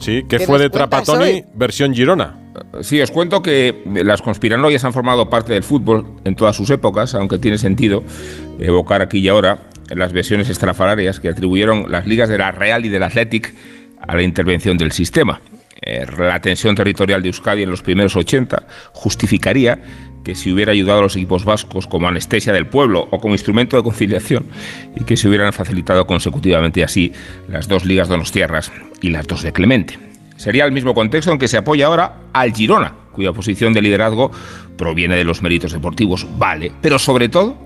Sí, que fue de Trapatoni versión Girona. Sí, os cuento que las conspiranoias han formado parte del fútbol en todas sus épocas, aunque tiene sentido evocar aquí y ahora las versiones estrafalarias que atribuyeron las ligas de la Real y del Athletic a la intervención del sistema. Eh, la tensión territorial de Euskadi en los primeros 80 justificaría que se hubiera ayudado a los equipos vascos como anestesia del pueblo o como instrumento de conciliación y que se hubieran facilitado consecutivamente así las dos ligas donostiarras y las dos de Clemente. Sería el mismo contexto en que se apoya ahora al Girona, cuya posición de liderazgo proviene de los méritos deportivos, vale, pero sobre todo,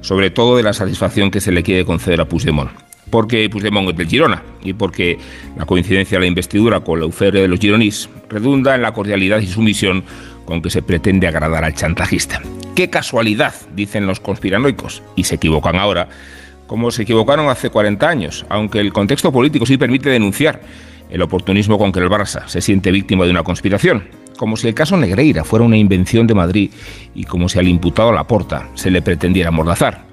sobre todo de la satisfacción que se le quiere conceder a Puigdemont porque Puigdemont es del Girona y porque la coincidencia de la investidura con la UFR de los gironís redunda en la cordialidad y sumisión con que se pretende agradar al chantajista. Qué casualidad, dicen los conspiranoicos, y se equivocan ahora, como se equivocaron hace 40 años, aunque el contexto político sí permite denunciar el oportunismo con que el Barça se siente víctima de una conspiración, como si el caso Negreira fuera una invención de Madrid y como si al imputado Laporta se le pretendiera mordazar.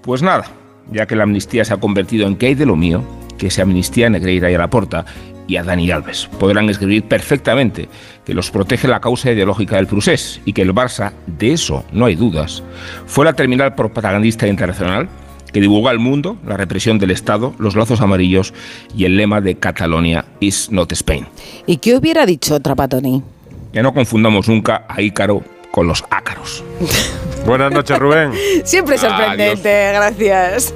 Pues nada, ya que la amnistía se ha convertido en que hay de lo mío, que se amnistía a Negreira y a Laporta y a Dani Alves. Podrán escribir perfectamente que los protege la causa ideológica del procés y que el Barça, de eso no hay dudas, fue la terminal propagandista internacional que divulga al mundo la represión del Estado, los lazos amarillos y el lema de Catalonia is not Spain. ¿Y qué hubiera dicho Trapatoni? Que no confundamos nunca a Ícaro con los ácaros. Buenas noches, Rubén. Siempre sorprendente, gracias.